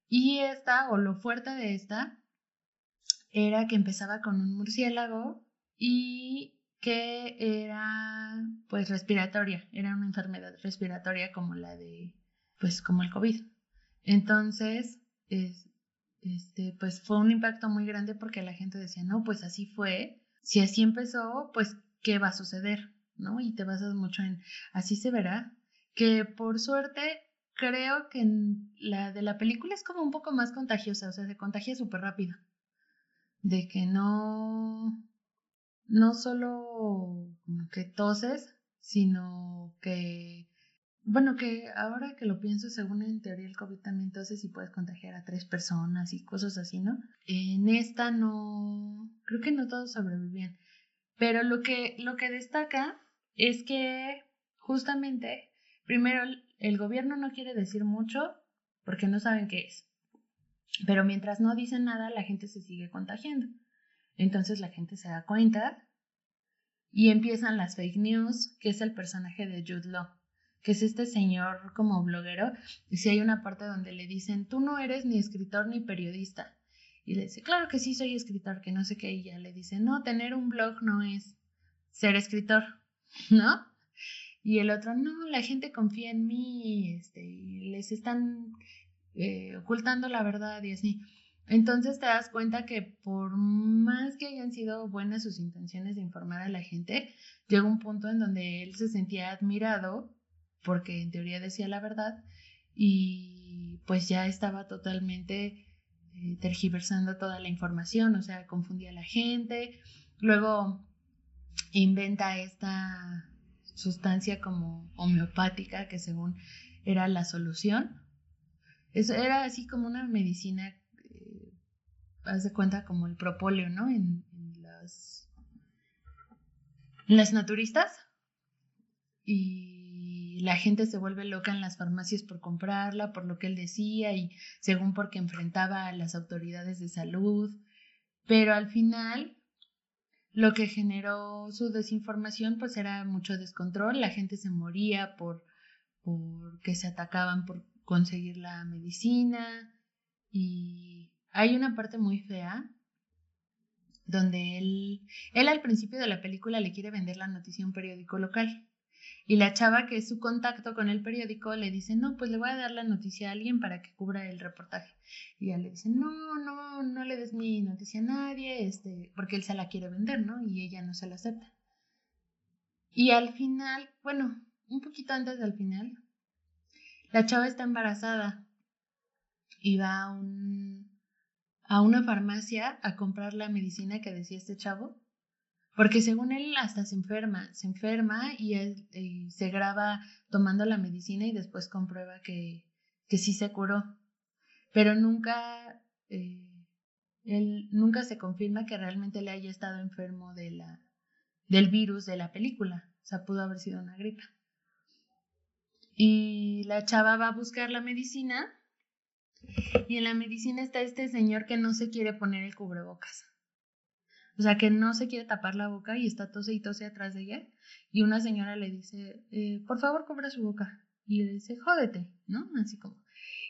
Y esta, o lo fuerte de esta, era que empezaba con un murciélago y que era pues respiratoria, era una enfermedad respiratoria como la de pues como el COVID. Entonces, es, este, pues fue un impacto muy grande porque la gente decía, no, pues así fue, si así empezó, pues, ¿qué va a suceder? ¿No? Y te basas mucho en, así se verá, que por suerte creo que la de la película es como un poco más contagiosa, o sea, se contagia súper rápido, de que no, no solo que toses, sino que, bueno, que ahora que lo pienso, según en teoría el COVID también toses y puedes contagiar a tres personas y cosas así, ¿no? En esta no, creo que no todos sobrevivían. Pero lo que, lo que destaca es que justamente, primero, el gobierno no quiere decir mucho porque no saben qué es. Pero mientras no dicen nada, la gente se sigue contagiando. Entonces la gente se da cuenta y empiezan las fake news, que es el personaje de Jude Law, que es este señor como bloguero. Y si hay una parte donde le dicen, tú no eres ni escritor ni periodista. Y le dice, claro que sí soy escritor, que no sé qué. Y ya le dice, no, tener un blog no es ser escritor, ¿no? Y el otro, no, la gente confía en mí, este, y les están eh, ocultando la verdad y así. Entonces te das cuenta que por más que hayan sido buenas sus intenciones de informar a la gente, llegó un punto en donde él se sentía admirado porque en teoría decía la verdad y pues ya estaba totalmente eh, tergiversando toda la información, o sea, confundía a la gente. Luego inventa esta sustancia como homeopática que según era la solución. Eso era así como una medicina haz de cuenta como el propóleo, ¿no? En, las, en las naturistas. Y la gente se vuelve loca en las farmacias por comprarla, por lo que él decía y según porque enfrentaba a las autoridades de salud. Pero al final, lo que generó su desinformación, pues era mucho descontrol. La gente se moría por, por que se atacaban por conseguir la medicina y hay una parte muy fea donde él, él al principio de la película le quiere vender la noticia a un periódico local. Y la chava que es su contacto con el periódico le dice, no, pues le voy a dar la noticia a alguien para que cubra el reportaje. Y ella le dice, no, no, no le des mi noticia a nadie, este, porque él se la quiere vender, ¿no? Y ella no se la acepta. Y al final, bueno, un poquito antes del final, la chava está embarazada y va a un, a una farmacia a comprar la medicina que decía este chavo, porque según él hasta se enferma, se enferma y, él, se graba tomando la medicina y después comprueba que, que sí se curó, pero nunca, eh, él nunca se confirma que realmente le haya estado enfermo de la, del virus de la película, o sea, pudo haber sido una gripa. Y la chava va a buscar la medicina y en la medicina está este señor que no se quiere poner el cubrebocas. O sea, que no se quiere tapar la boca y está tose y tose atrás de ella. Y una señora le dice, eh, por favor, cubra su boca. Y le dice, jódete, ¿no? Así como.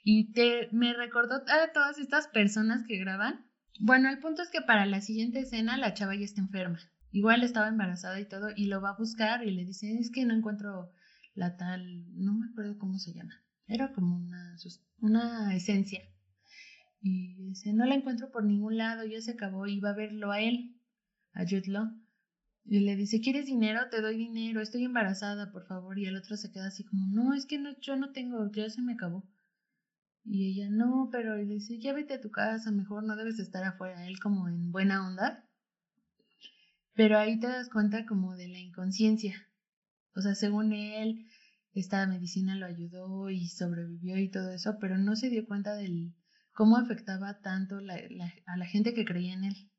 Y te, me recordó a todas estas personas que graban. Bueno, el punto es que para la siguiente escena la chava ya está enferma. Igual estaba embarazada y todo, y lo va a buscar y le dice, es que no encuentro la tal, no me acuerdo cómo se llama. Era como una, una esencia. Y dice, no la encuentro por ningún lado, ya se acabó, va a verlo a él, a Jude Y le dice, ¿quieres dinero? Te doy dinero, estoy embarazada, por favor. Y el otro se queda así como, no, es que no, yo no tengo, ya se me acabó. Y ella, no, pero le dice, ya a tu casa, mejor no debes estar afuera. Él como en buena onda. Pero ahí te das cuenta como de la inconsciencia. O sea, según él, esta medicina lo ayudó y sobrevivió y todo eso, pero no se dio cuenta del cómo afectaba tanto a la gente que creía en él.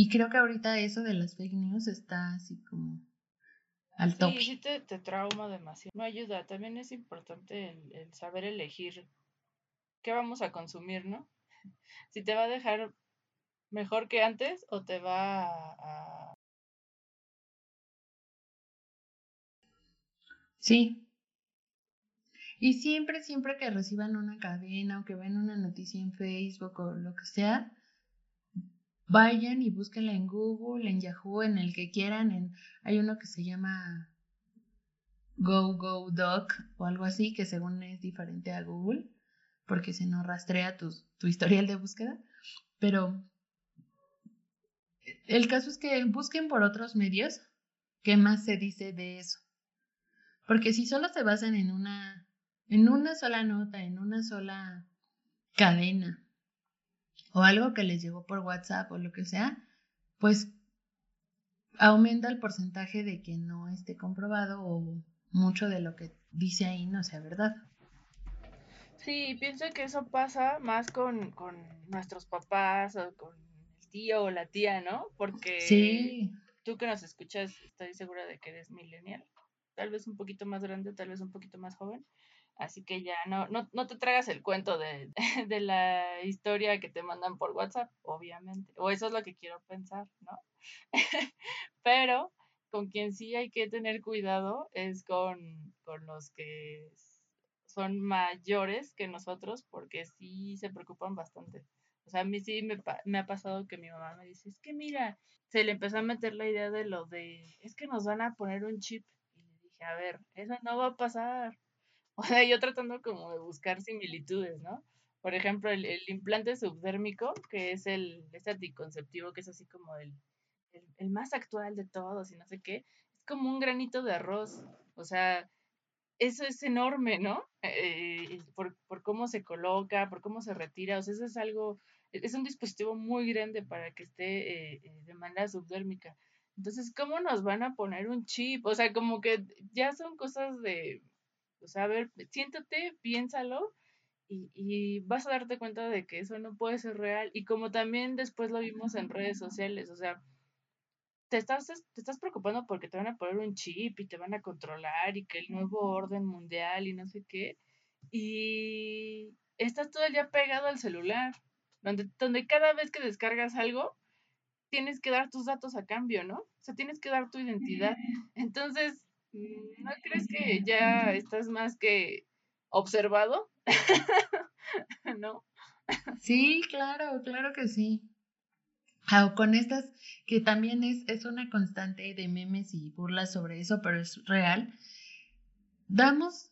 Y creo que ahorita eso de las fake news está así como al tope. Sí, sí te, te trauma demasiado. No ayuda. También es importante el, saber elegir qué vamos a consumir, ¿no? Si te va a dejar mejor que antes o te va a... Sí, y siempre, siempre que reciban una cadena o que ven una noticia en Facebook o lo que sea, vayan y búsquenla en Google, en Yahoo, en el que quieran. Hay uno que se llama GoGoDoc o algo así, que según es diferente a Google, porque si no rastrea tu, tu historial de búsqueda. Pero el caso es que busquen por otros medios qué más se dice de eso. Porque si solo se basan en una en una sola nota, en una sola cadena o algo que les llegó por WhatsApp o lo que sea, pues aumenta el porcentaje de que no esté comprobado o mucho de lo que dice ahí no sea verdad. Sí, pienso que eso pasa más con, con nuestros papás o con el tío o la tía, ¿no? Porque sí. tú que nos escuchas, estoy segura de que eres millennial, tal vez un poquito más grande, tal vez un poquito más joven. Así que ya no, no, no te tragas el cuento de, de, la historia que te mandan por WhatsApp, obviamente. O eso es lo que quiero pensar, ¿no? Pero con quien sí hay que tener cuidado es con, con los que son mayores que nosotros, porque sí se preocupan bastante. O sea, a mí sí me, me ha pasado que mi mamá me dice, es que mira, se le empezó a meter la idea de lo de, es que nos van a poner un chip. Y le dije, a ver, eso no va a pasar. O sea, yo tratando como de buscar similitudes, ¿no? Por ejemplo, el, implante subdérmico, que es el este anticonceptivo, que es así como el, el, más actual de todos y no sé qué, es como un granito de arroz. O sea, eso es enorme, ¿no? Eh, por, por, cómo se coloca, por cómo se retira, o sea, eso es algo, es un dispositivo muy grande para que esté eh, eh, de manera subdérmica. Entonces, ¿cómo nos van a poner un chip? O sea, como que ya son cosas de, o sea, a ver, siéntate, piénsalo y, y, vas a darte cuenta de que eso no puede ser real. Y como también después lo vimos en redes sociales, o sea, te estás, te estás preocupando porque te van a poner un chip y te van a controlar y que el nuevo orden mundial y no sé qué. Y estás todo el día pegado al celular, donde, donde cada vez que descargas algo, tienes que dar tus datos a cambio, ¿no? O sea, tienes que dar tu identidad. Entonces, ¿No crees que ya estás más que observado? ¿No? Sí, claro, claro que sí. Ah, con estas, que también es, es una constante de memes y burlas sobre eso, pero es real. Damos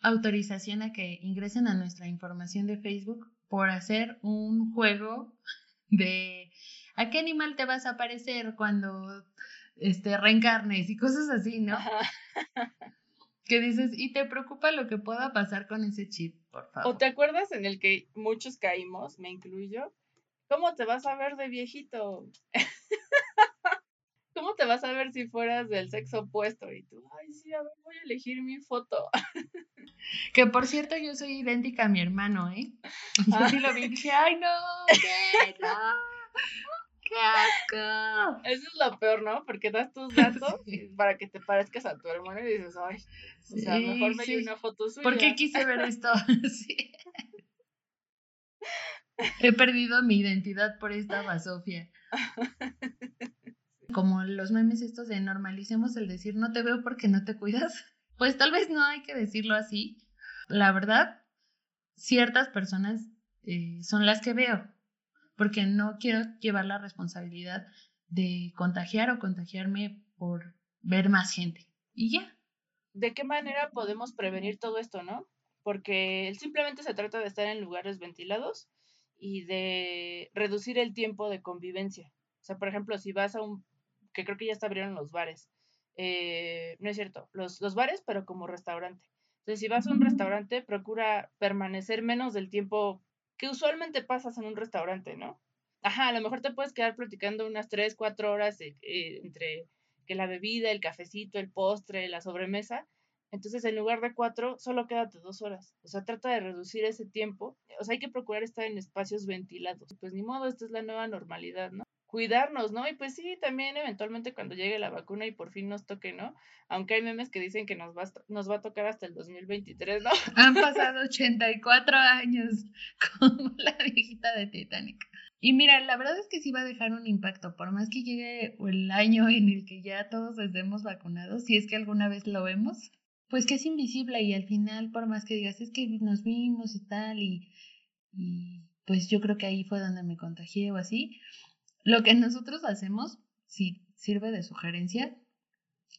autorización a que ingresen a nuestra información de Facebook por hacer un juego de a qué animal te vas a aparecer cuando este, reencarnes y cosas así, ¿no? Que dices, y te preocupa lo que pueda pasar con ese chip, por favor. ¿O te acuerdas en el que muchos caímos, me incluyo? ¿Cómo te vas a ver de viejito? ¿Cómo te vas a ver si fueras del sexo opuesto? Y tú, ay, sí, a ver, voy a elegir mi foto. Que por cierto, yo soy idéntica a mi hermano, ¿eh? Yo sí lo vi y dije, ay, no, ¿qué? No. ¡Qué asco! Eso es lo peor, ¿no? Porque das tus datos para que te parezcas a tu hermano y dices, ay, o sea, mejor me sí. una foto suya. ¿Por qué quise ver esto? sí. He perdido mi identidad por esta basofia. Como los memes estos de normalicemos el decir no te veo porque no te cuidas. Pues tal vez no hay que decirlo así. La verdad, ciertas personas eh, son las que veo, porque no quiero llevar la responsabilidad de contagiar o contagiarme por ver más gente. Y ya. ¿De qué manera podemos prevenir todo esto, no? Porque simplemente se trata de estar en lugares ventilados y de reducir el tiempo de convivencia. O sea, por ejemplo, si vas a un, que creo que ya se abrieron los bares, eh, no es cierto, los, los bares, pero como restaurante. Entonces, si vas a un restaurante, procura permanecer menos del tiempo que usualmente pasas en un restaurante, ¿no? Ajá, a lo mejor te puedes quedar platicando unas 3, 4 horas eh, entre que la bebida, el cafecito, el postre, la sobremesa, entonces, en lugar de cuatro, solo quédate dos horas. O sea, trata de reducir ese tiempo. O sea, hay que procurar estar en espacios ventilados. Pues ni modo, esta es la nueva normalidad, ¿no? Cuidarnos, ¿no? Y pues sí, también eventualmente cuando llegue la vacuna y por fin nos toque, ¿no? Aunque hay memes que dicen que nos va, nos va a tocar hasta el 2023, ¿no? Han pasado 84 años, como la viejita de Titanic. Y mira, la verdad es que sí va a dejar un impacto, por más que llegue el año en el que ya todos estemos vacunados, si es que alguna vez lo vemos, pues que es invisible y al final, por más que digas, es que nos vimos y tal, y, pues yo creo que ahí fue donde me contagié o así, lo que nosotros hacemos, si sirve de sugerencia,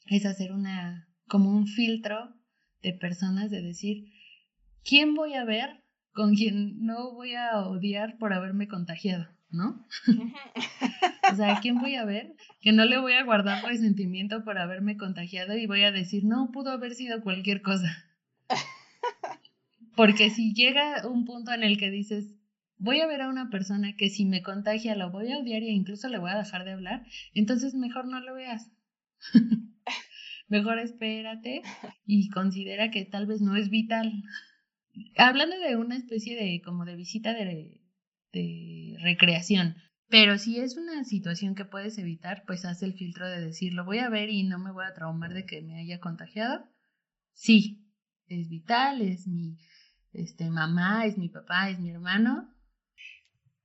es hacer una, como un filtro de personas de decir, ¿quién voy a ver con quien no voy a odiar por haberme contagiado? ¿no? o sea, ¿quién voy a ver? Que no le voy a guardar resentimiento por haberme contagiado y voy a decir, no, pudo haber sido cualquier cosa. Porque si llega un punto en el que dices, voy a ver a una persona que si me contagia lo voy a odiar e incluso le voy a dejar de hablar, entonces mejor no lo veas. mejor espérate y considera que tal vez no es vital. Hablando de una especie de como de visita de de recreación. Pero si es una situación que puedes evitar, pues haz el filtro de decir, lo voy a ver y no me voy a traumar de que me haya contagiado. Sí, es vital, es mi este, mamá, es mi papá, es mi hermano.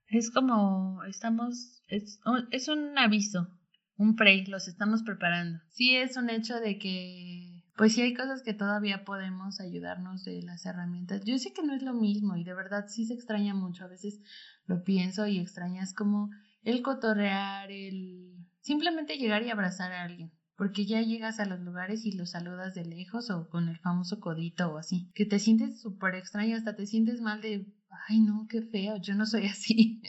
Es como estamos, es, es un aviso, un pre, los estamos preparando. Sí es un hecho de que pues sí hay cosas que todavía podemos ayudarnos de las herramientas. Yo sé que no es lo mismo y de verdad sí se extraña mucho. A veces lo pienso y extrañas como el cotorrear, el simplemente llegar y abrazar a alguien. Porque ya llegas a los lugares y los saludas de lejos o con el famoso codito o así. Que te sientes súper extraño, hasta te sientes mal de, ay no, qué feo, yo no soy así.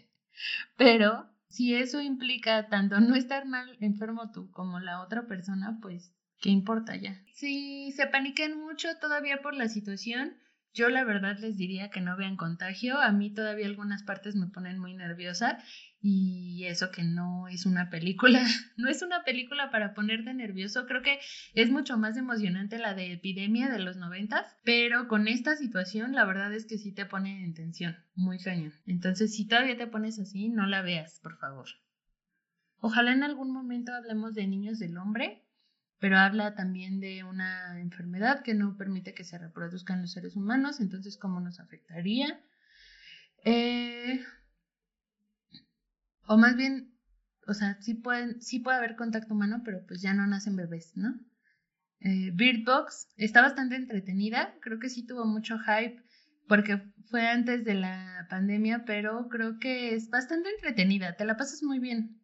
Pero si eso implica tanto no estar mal enfermo tú como la otra persona, pues ¿Qué importa ya? Si se paniquen mucho todavía por la situación, yo la verdad les diría que no vean contagio. A mí todavía algunas partes me ponen muy nerviosa y eso que no es una película, no es una película para ponerte nervioso. Creo que es mucho más emocionante la de epidemia de los noventas, pero con esta situación la verdad es que sí te pone en tensión, muy cañón. Entonces si todavía te pones así, no la veas, por favor. Ojalá en algún momento hablemos de niños del hombre pero habla también de una enfermedad que no permite que se reproduzcan los seres humanos, entonces cómo nos afectaría. Eh, o más bien, o sea, sí, pueden, sí puede haber contacto humano, pero pues ya no nacen bebés, ¿no? Eh, Bird Box está bastante entretenida, creo que sí tuvo mucho hype porque fue antes de la pandemia, pero creo que es bastante entretenida, te la pasas muy bien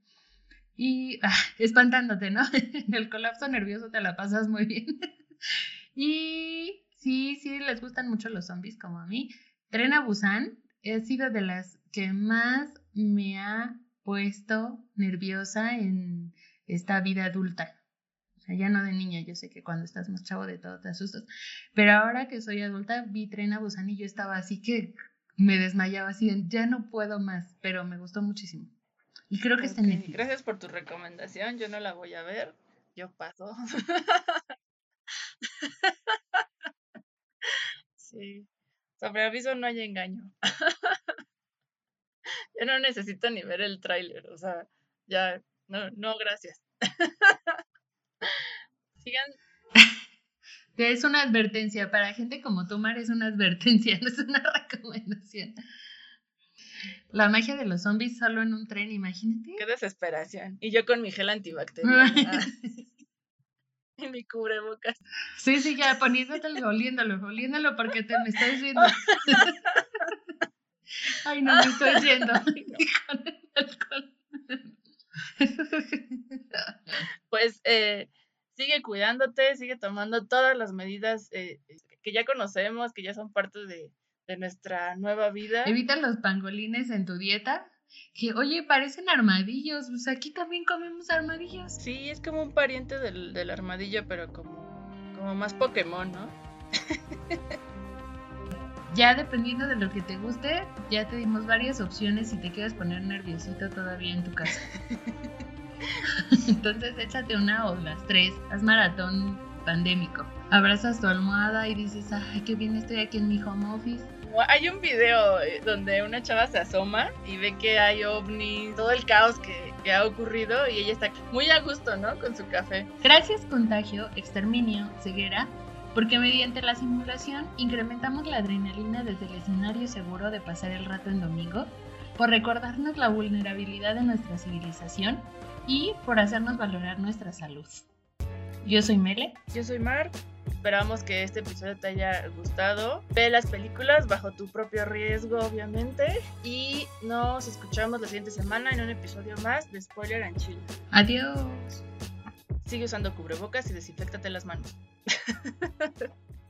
y ah, espantándote, ¿no? En el colapso nervioso te la pasas muy bien. y sí, sí, les gustan mucho los zombies como a mí. Tren a Busan ha sido de las que más me ha puesto nerviosa en esta vida adulta. O sea, ya no de niña, yo sé que cuando estás más chavo de todo te asustas. Pero ahora que soy adulta, vi Tren a Busan y yo estaba así que me desmayaba así, ya no puedo más, pero me gustó muchísimo. Y creo que está en Gracias por tu recomendación. Yo no la voy a ver. Yo paso. sí. Sobre aviso no hay engaño. Yo no necesito ni ver el tráiler. O sea, ya, no, no, gracias. Sigan. Es una advertencia. Para gente como tú, Mar, es una advertencia, no es una recomendación. La magia de los zombies solo en un tren, imagínate. Qué desesperación. Y yo con mi gel antibacterial. y mi cubrebocas. Sí, sí, ya poniéndotelo, oliéndolo, oliéndolo porque te me estás viendo. Ay, no me estoy yendo. Con el alcohol. Pues eh, sigue cuidándote, sigue tomando todas las medidas eh, que ya conocemos, que ya son parte de, de nuestra nueva vida. Evita los pangolines en tu dieta. Que, oye, parecen armadillos. Pues aquí también comemos armadillos. Sí, es como un pariente del, del armadillo, pero como, como más Pokémon, ¿no? Ya dependiendo de lo que te guste, ya te dimos varias opciones si te quieres poner nerviosito todavía en tu casa. Entonces échate una o las tres, haz maratón pandémico. Abrazas tu almohada y dices, ay, qué bien estoy aquí en mi home office. Hay un video eh, donde una chava se asoma y ve que hay ovnis, todo el caos que, que ha ocurrido y ella está muy a gusto, ¿no? Con su café. Gracias contagio, exterminio, ceguera, porque mediante la simulación incrementamos la adrenalina desde el escenario seguro de pasar el rato en domingo, por recordarnos la vulnerabilidad de nuestra civilización y por hacernos valorar nuestra salud. Yo soy Mele. Yo soy Mar. Esperamos que este episodio te haya gustado. Ve las películas bajo tu propio riesgo, obviamente. Y nos escuchamos la siguiente semana en un episodio más de Spoiler and Chill. Adiós. Sigue usando cubrebocas y desinfectate las manos.